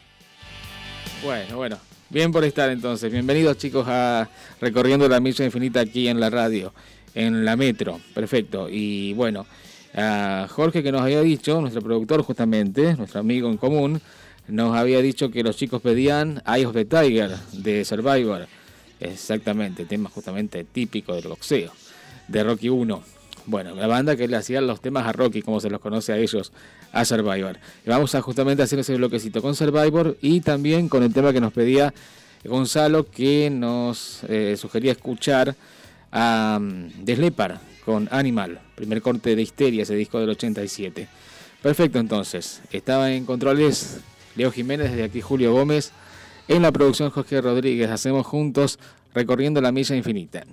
Bueno, bueno. Bien por estar entonces. Bienvenidos chicos a Recorriendo la Milla Infinita aquí en la radio, en la metro. Perfecto. Y bueno, Jorge que nos había dicho, nuestro productor justamente, nuestro amigo en común, nos había dicho que los chicos pedían Eye of the Tiger de Survivor. Exactamente, tema justamente típico del boxeo, de Rocky 1. Bueno, la banda que le hacía los temas a Rocky, como se los conoce a ellos, a Survivor. Vamos a justamente hacer ese bloquecito con Survivor y también con el tema que nos pedía Gonzalo, que nos eh, sugería escuchar a Deslepar con Animal, primer corte de Histeria, ese disco del 87. Perfecto, entonces. Estaba en controles Leo Jiménez, desde aquí Julio Gómez. En la producción Jorge Rodríguez. Hacemos juntos recorriendo la milla infinita.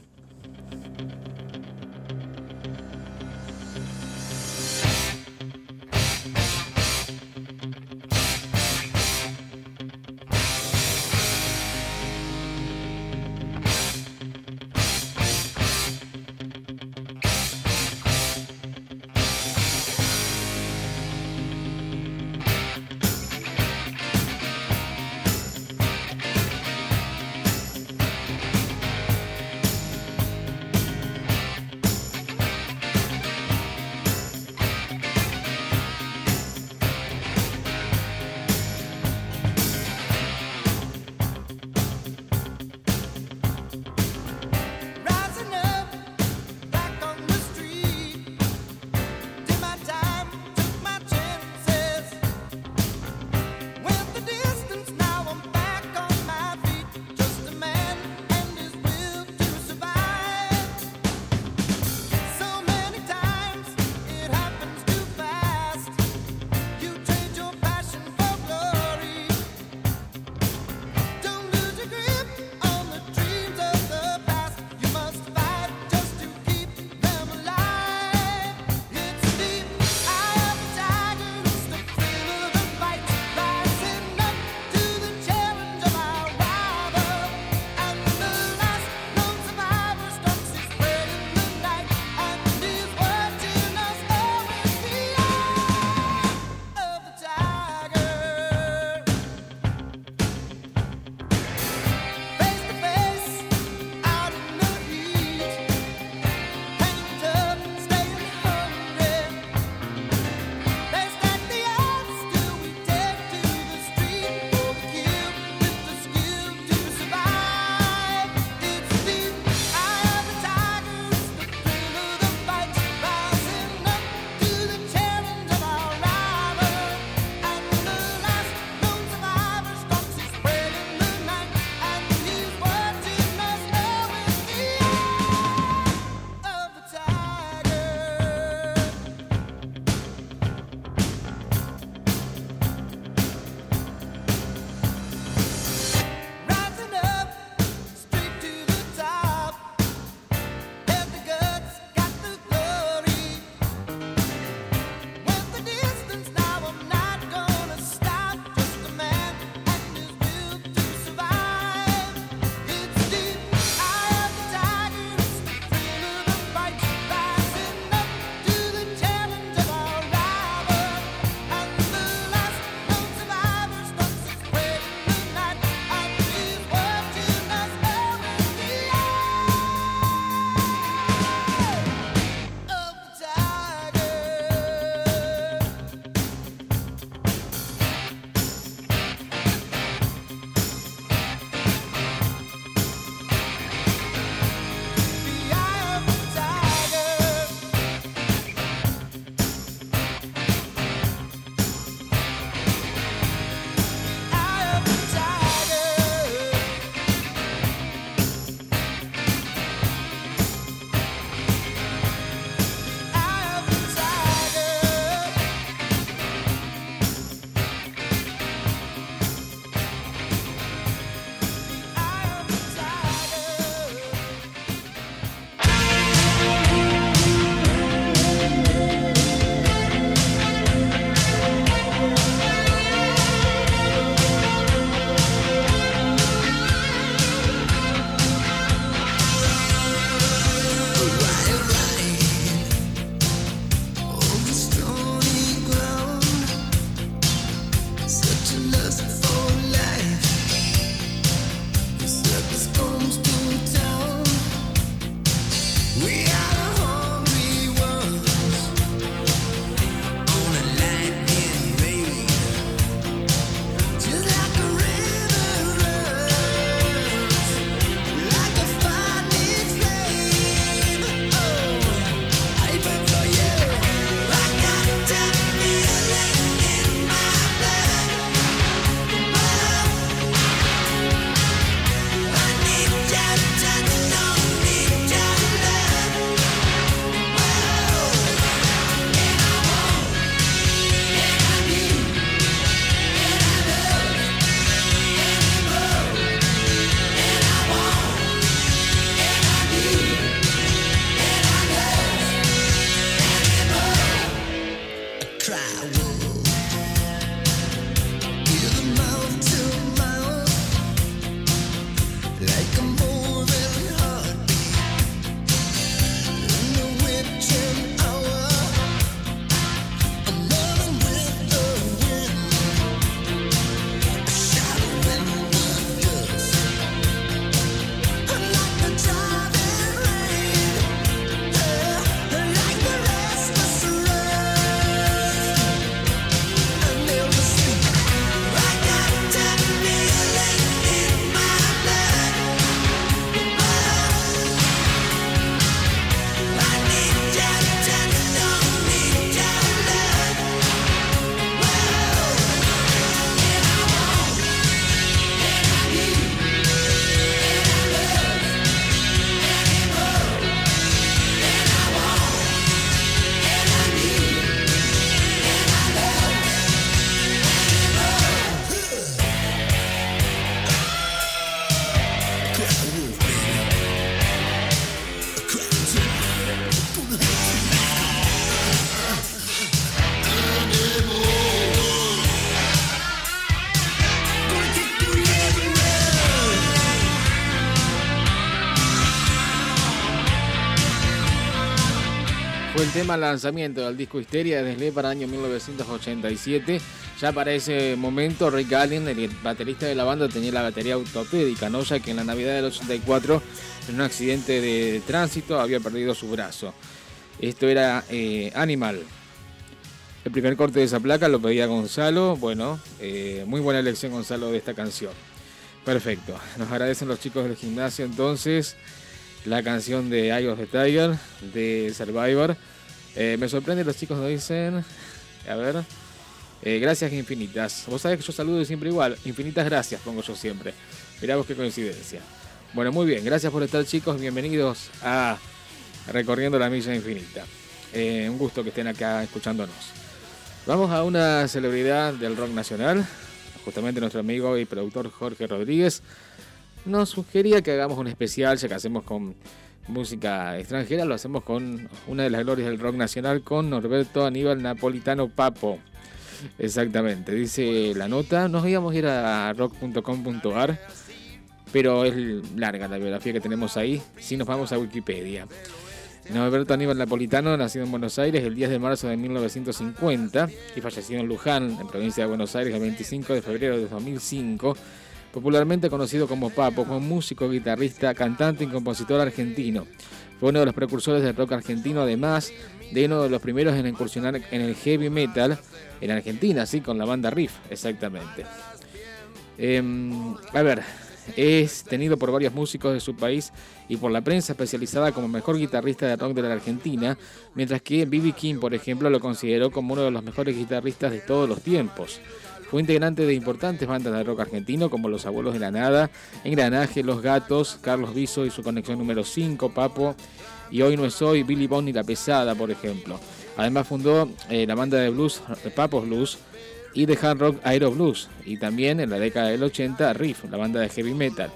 El tema lanzamiento del disco Histeria de Slade para el año 1987. Ya para ese momento, Rick Allen, el baterista de la banda, tenía la batería ortopédica, ¿no? ya que en la Navidad del 84, en un accidente de tránsito, había perdido su brazo. Esto era eh, Animal. El primer corte de esa placa lo pedía Gonzalo. Bueno, eh, muy buena elección, Gonzalo, de esta canción. Perfecto. Nos agradecen los chicos del gimnasio entonces la canción de Eye of the Tiger de Survivor. Eh, me sorprende, los chicos nos dicen, a ver, eh, gracias infinitas. Vos sabés que yo saludo siempre igual, infinitas gracias pongo yo siempre. Mirá vos qué coincidencia. Bueno, muy bien, gracias por estar chicos, bienvenidos a Recorriendo la Milla Infinita. Eh, un gusto que estén acá escuchándonos. Vamos a una celebridad del rock nacional, justamente nuestro amigo y productor Jorge Rodríguez nos sugería que hagamos un especial, ya que hacemos con música extranjera, lo hacemos con una de las glorias del rock nacional, con Norberto Aníbal Napolitano Papo. Exactamente, dice la nota, nos íbamos a ir a rock.com.ar, pero es larga la biografía que tenemos ahí, si nos vamos a Wikipedia. Norberto Aníbal Napolitano, nacido en Buenos Aires el 10 de marzo de 1950 y fallecido en Luján, en provincia de Buenos Aires, el 25 de febrero de 2005 popularmente conocido como Papo, fue un músico, guitarrista, cantante y compositor argentino. Fue uno de los precursores del rock argentino, además de uno de los primeros en incursionar en el heavy metal en Argentina, así con la banda Riff, exactamente. Em, a ver, es tenido por varios músicos de su país y por la prensa especializada como mejor guitarrista de rock de la Argentina, mientras que B.B. King, por ejemplo, lo consideró como uno de los mejores guitarristas de todos los tiempos. Fue integrante de importantes bandas de rock argentino como Los Abuelos de la Nada, Engranaje, Los Gatos, Carlos Viso y su conexión número 5, Papo, y Hoy No es Hoy, Billy Bond y La Pesada, por ejemplo. Además fundó eh, la banda de blues Papos Blues y de hard rock Aero Blues, y también en la década del 80 Riff, la banda de heavy metal.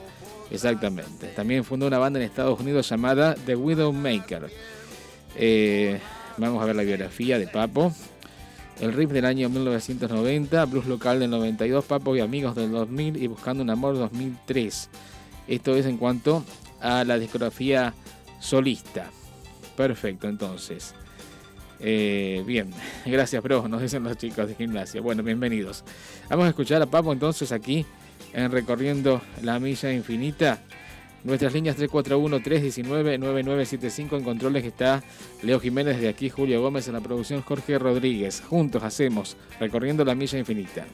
Exactamente. También fundó una banda en Estados Unidos llamada The Widowmaker. Eh, vamos a ver la biografía de Papo. El riff del año 1990, blues local del 92, Papo y amigos del 2000 y Buscando un amor 2003. Esto es en cuanto a la discografía solista. Perfecto, entonces. Eh, bien, *laughs* gracias, bro. Nos dicen los chicos de gimnasia. Bueno, bienvenidos. Vamos a escuchar a Papo entonces aquí en Recorriendo la Milla Infinita. Nuestras líneas 341-319-9975 en controles está Leo Jiménez de aquí, Julio Gómez en la producción Jorge Rodríguez. Juntos hacemos Recorriendo la Milla Infinita.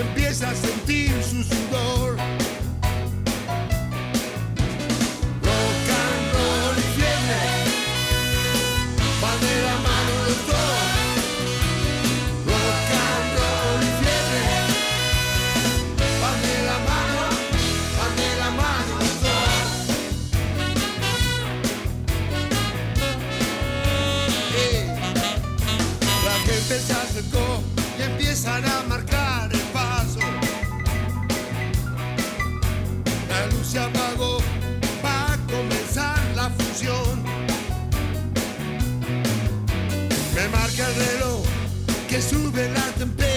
Empieza a sentir su sudor. Sube la temperatura.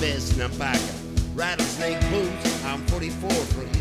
Best in a pack. Rattlesnake boots, I'm 44 for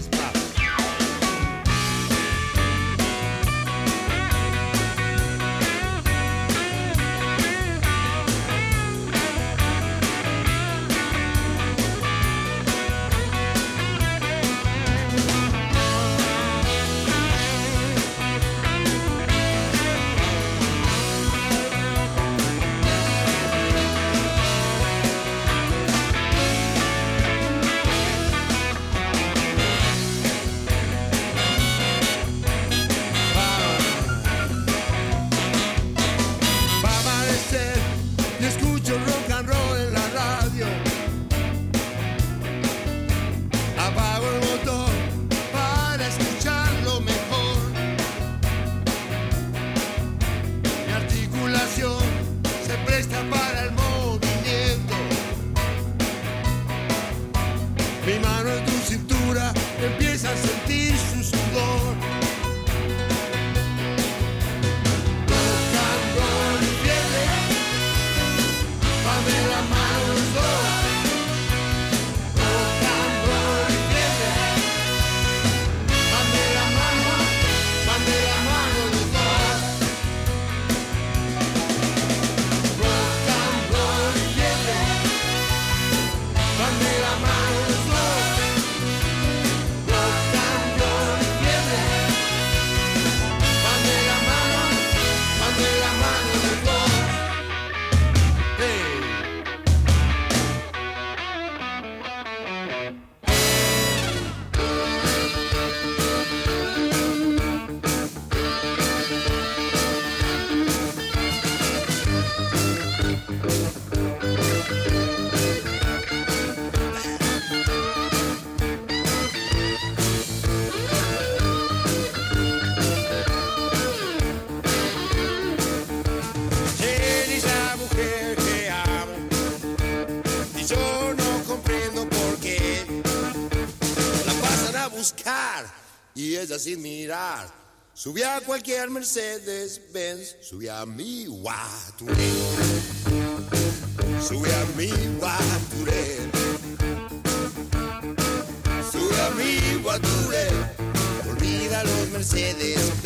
y ella sin mirar. Subí a cualquier Mercedes Benz, subí a mi Guaturé. Subí a mi Guaturé. Subí a mi Guaturé. Olvida los Mercedes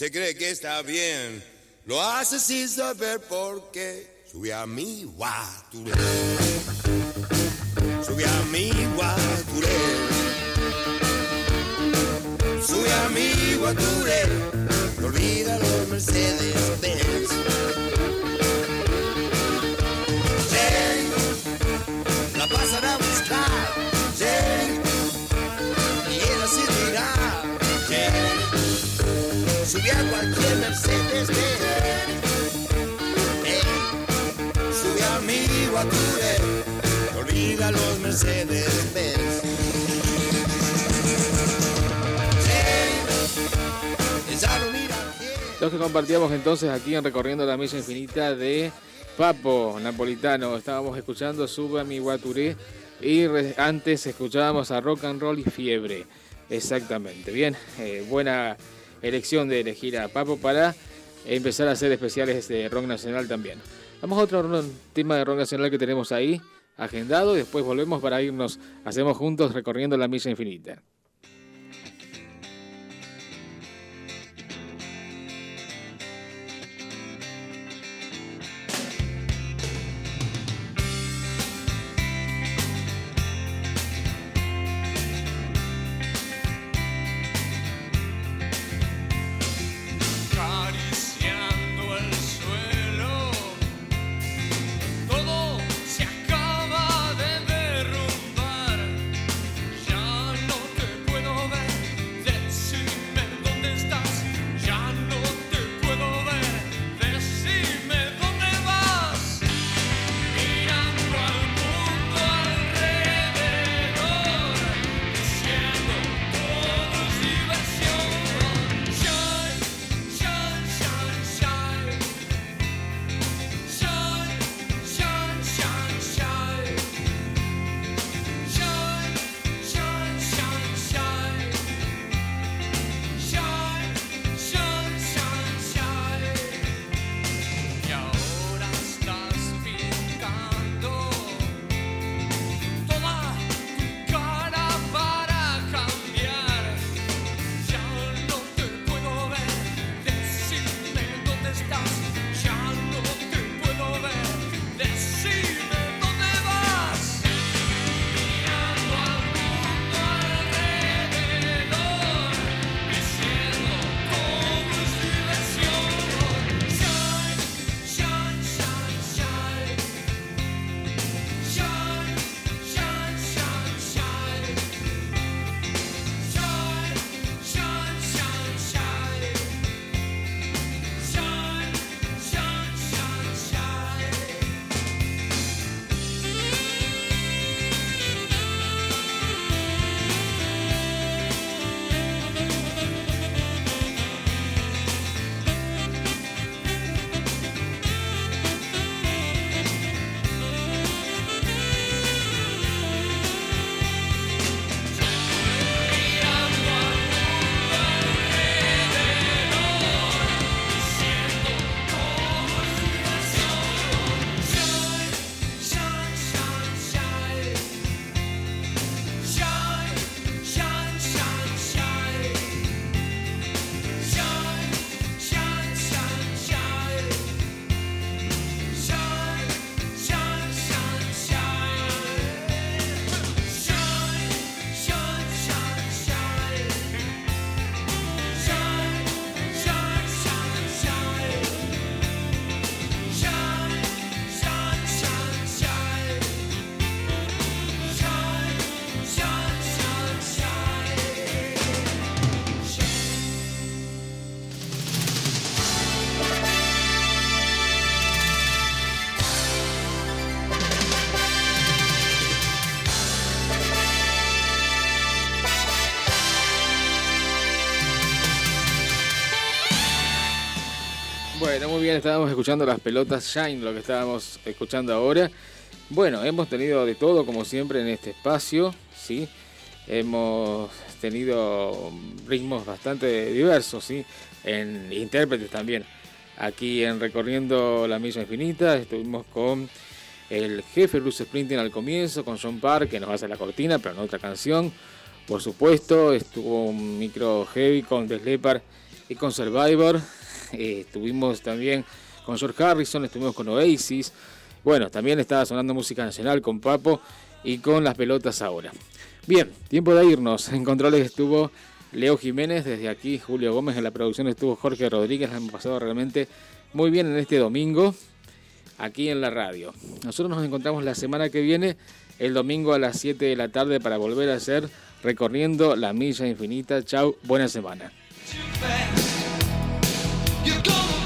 se cree que está bien. Lo hace sin saber por qué. Sube a mi guaturé. Sube a mi guaturé. Sube a mi guaturé. No olvida los Mercedes Benz. Jerry, la pasan a buscar. Cualquier Mercedes Benz. Sube a mi olvida los Mercedes Benz. Los que compartíamos entonces aquí en Recorriendo la Misa Infinita de Papo Napolitano. Estábamos escuchando Sube a mi Guaturé y antes escuchábamos a Rock and Roll y Fiebre. Exactamente. Bien, eh, buena elección de elegir a Papo para empezar a hacer especiales de rock nacional también. Vamos a otro ro- tema de rock nacional que tenemos ahí agendado y después volvemos para irnos, hacemos juntos recorriendo la Misa Infinita. Bueno, muy bien, estábamos escuchando las pelotas Shine, lo que estábamos escuchando ahora. Bueno, hemos tenido de todo, como siempre, en este espacio, ¿sí? Hemos tenido ritmos bastante diversos, ¿sí? En intérpretes también. Aquí en Recorriendo la Milla Infinita estuvimos con el jefe Bruce Springsteen al comienzo, con John Parr, que nos hace la cortina, pero en otra canción. Por supuesto, estuvo un micro heavy con The Leppard y con Survivor. *laughs* Eh, estuvimos también con George Harrison, estuvimos con Oasis. Bueno, también estaba sonando música nacional con Papo y con las pelotas ahora. Bien, tiempo de irnos. En controles estuvo Leo Jiménez, desde aquí Julio Gómez, en la producción estuvo Jorge Rodríguez. La hemos pasado realmente muy bien en este domingo aquí en la radio. Nosotros nos encontramos la semana que viene, el domingo a las 7 de la tarde, para volver a hacer recorriendo la milla infinita. Chau, buena semana. You're gonna